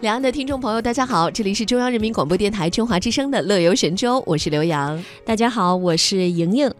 两岸的听众朋友，大家好，这里是中央人民广播电台中华之声的《乐游神州》，我是刘洋。大家好，我是莹莹。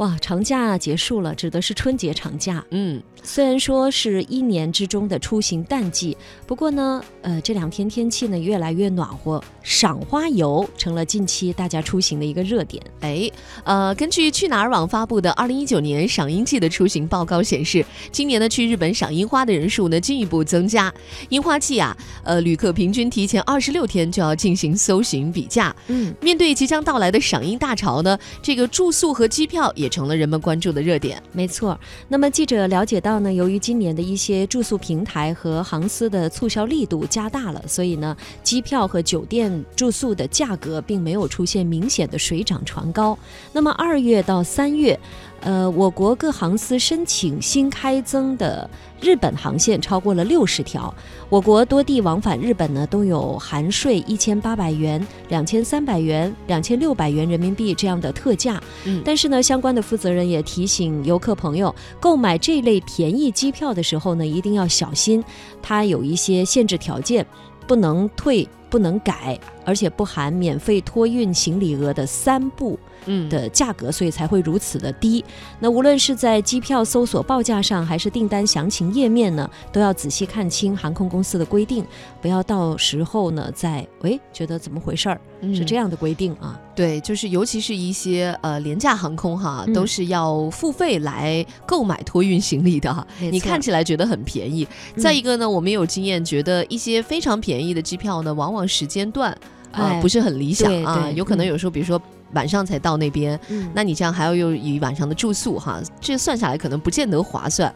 哇，长假结束了，指的是春节长假。嗯，虽然说是一年之中的出行淡季，不过呢，呃，这两天天气呢越来越暖和，赏花游成了近期大家出行的一个热点。哎，呃，根据去哪儿网发布的二零一九年赏樱季的出行报告显示，今年呢去日本赏樱花的人数呢进一步增加。樱花季啊，呃，旅客平均提前二十六天就要进行搜寻比价。嗯，面对即将到来的赏樱大潮呢，这个住宿和机票也成了人们关注的热点。没错。那么记者了解到呢，由于今年的一些住宿平台和航司的促销力度加大了，所以呢，机票和酒店住宿的价格并没有出现明显的水涨船高。那么二月到三月，呃，我国各航司申请新开增的日本航线超过了六十条。我国多地往返日本呢，都有含税一千八百元、两千三百元、两千六百元人民币这样的特价。嗯但是呢，相关的负责人也提醒游客朋友，购买这类便宜机票的时候呢，一定要小心，它有一些限制条件，不能退、不能改，而且不含免费托运行李额的三不嗯的价格，所以才会如此的低。那无论是在机票搜索报价上，还是订单详情页面呢，都要仔细看清航空公司的规定，不要到时候呢再喂觉得怎么回事儿，是这样。的规定啊。对，就是尤其是一些呃廉价航空哈，嗯都是要付费来购买托运行李的哈。你看起来觉得很便宜，嗯再一个呢，我们有经验，觉得一些非常便宜的机票呢，往往时间段呃哎不是很理想啊，有可能嗯有时候比如说晚上才到那边，嗯那你这样还要又一晚上的住宿哈，这算下来可能不见得划算。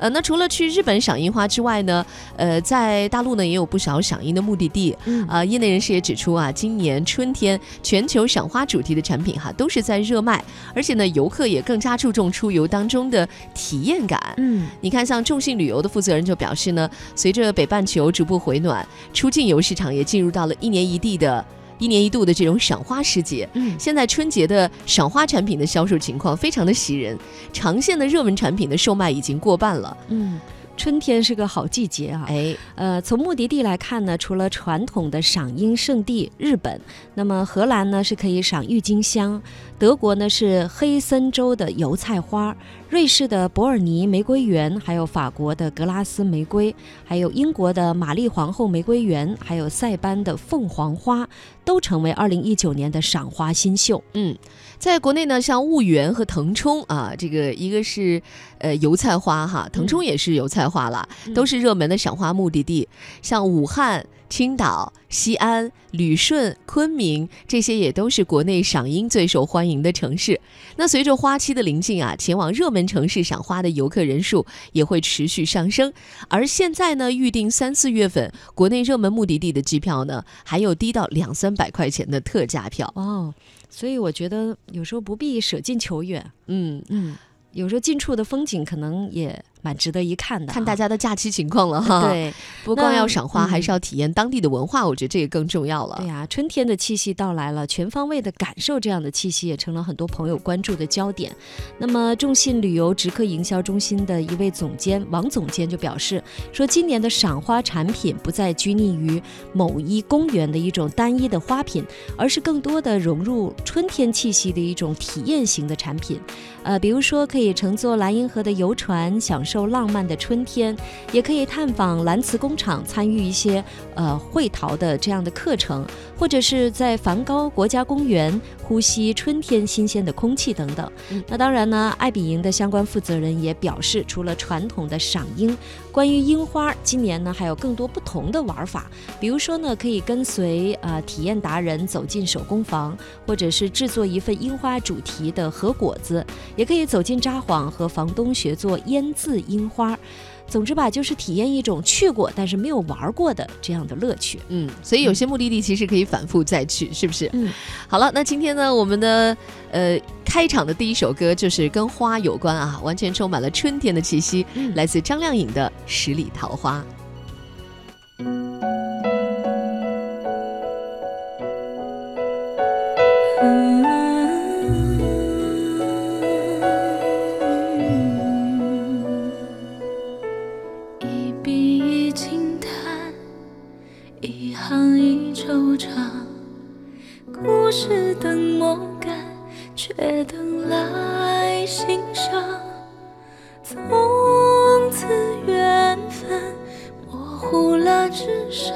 呃，那除了去日本赏樱花之外呢，呃，在大陆呢也有不少赏樱的目的地。嗯啊、业内人士也指出啊，今年春天全球赏花主题的产品哈都是在热卖，而且呢，游客也更加注重出游当中的体验感。嗯你看，像众信旅游的负责人就表示呢，随着北半球逐步回暖，出境游市场也进入到了一年一地的。一年一度的这种赏花时节，嗯现在春节的赏花产品的销售情况非常的喜人，长线的热门产品的售卖已经过半了。嗯，春天是个好季节啊。哎，呃，从目的地来看呢，除了传统的赏樱圣地日本，那么荷兰呢是可以赏郁金香，德国呢是黑森州的油菜花，瑞士的伯尔尼玫瑰园，还有法国的格拉斯玫瑰，还有英国的玛丽皇后玫瑰园，还有塞班的凤凰花，都成为二零一九年的赏花新秀。嗯，在国内呢，像婺源和腾冲啊，这个一个是呃油菜花哈，腾冲也是油菜花啦，都是热门的赏花目的地。像武汉、青岛、西安、旅顺、昆明这些也都是国内赏樱最受欢迎的城市。那随着花期的临近啊，前往热门城市赏花的游客人数也会持续上升。而现在呢，预定三四月份国内热门目的地的机票呢，还有低到两三百块钱的特价票。哦，所以我觉得有时候不必舍近求远，嗯，嗯，有时候近处的风景可能也蛮值得一看的哈。看大家的假期情况了哈。，对不光要赏花，嗯还是要体验当地的文化，我觉得这个更重要了。对呀、春天的气息到来了，全方位的感受这样的气息，也成了很多朋友关注的焦点。那么，众信旅游直客营销中心的一位总监王总监就表示说，今年的赏花产品不再拘泥于某一公园的一种单一的花品，而是更多的融入春天气息的一种体验型的产品。呃，比如说可以乘坐莱茵河的游船，享受浪漫的春天，也可以探访蓝瓷工厂，参与一些呃绘陶的这样的课程，或者是在梵高国家公园呼吸春天新鲜的空气等等。嗯那当然呢，爱彼迎的相关负责人也表示，除了传统的赏樱，关于樱花，今年呢还有更多不同的玩法，比如说呢，可以跟随呃体验达人走进手工房，或者是制作一份樱花主题的和果子，也可以走进札幌和房东学做腌制樱花。总之吧，就是体验一种去过但是没有玩过的这样的乐趣。嗯，所以有些目的地其实可以反复再去，是不是？嗯，好了，那今天呢，我们的呃开场的第一首歌就是跟花有关啊，完全充满了春天的气息，嗯来自张靓颖的《十里桃花》。长故事等梦干，却等来心伤。从此缘分模糊了纸上，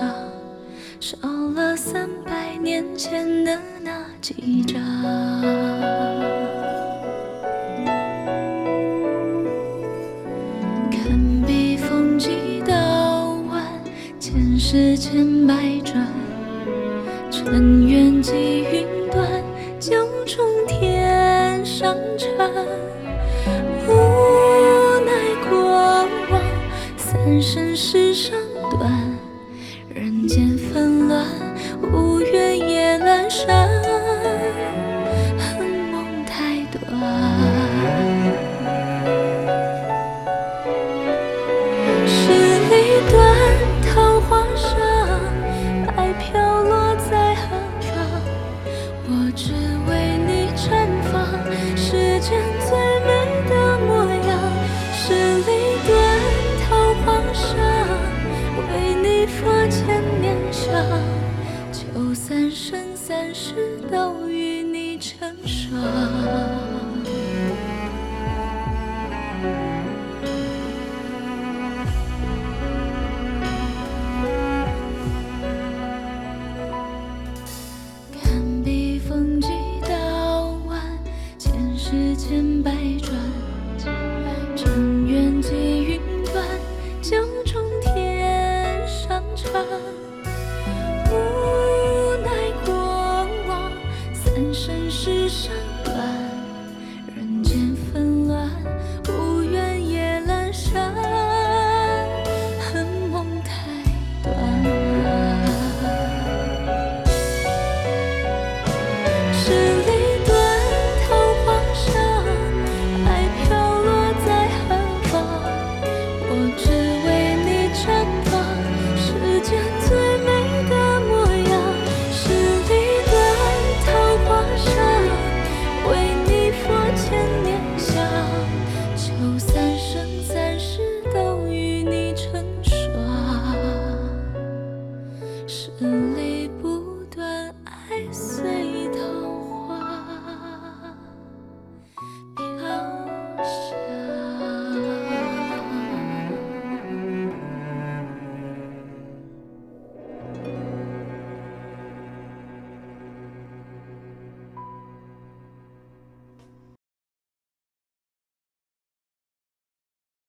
少了三百年前的那几张。看笔锋几道弯，前世千百转。尘缘几云端，九重天上缠。无奈过往，三生石上断，人间纷乱，无缘夜阑珊，恨梦太短。十里断三世都与你成双。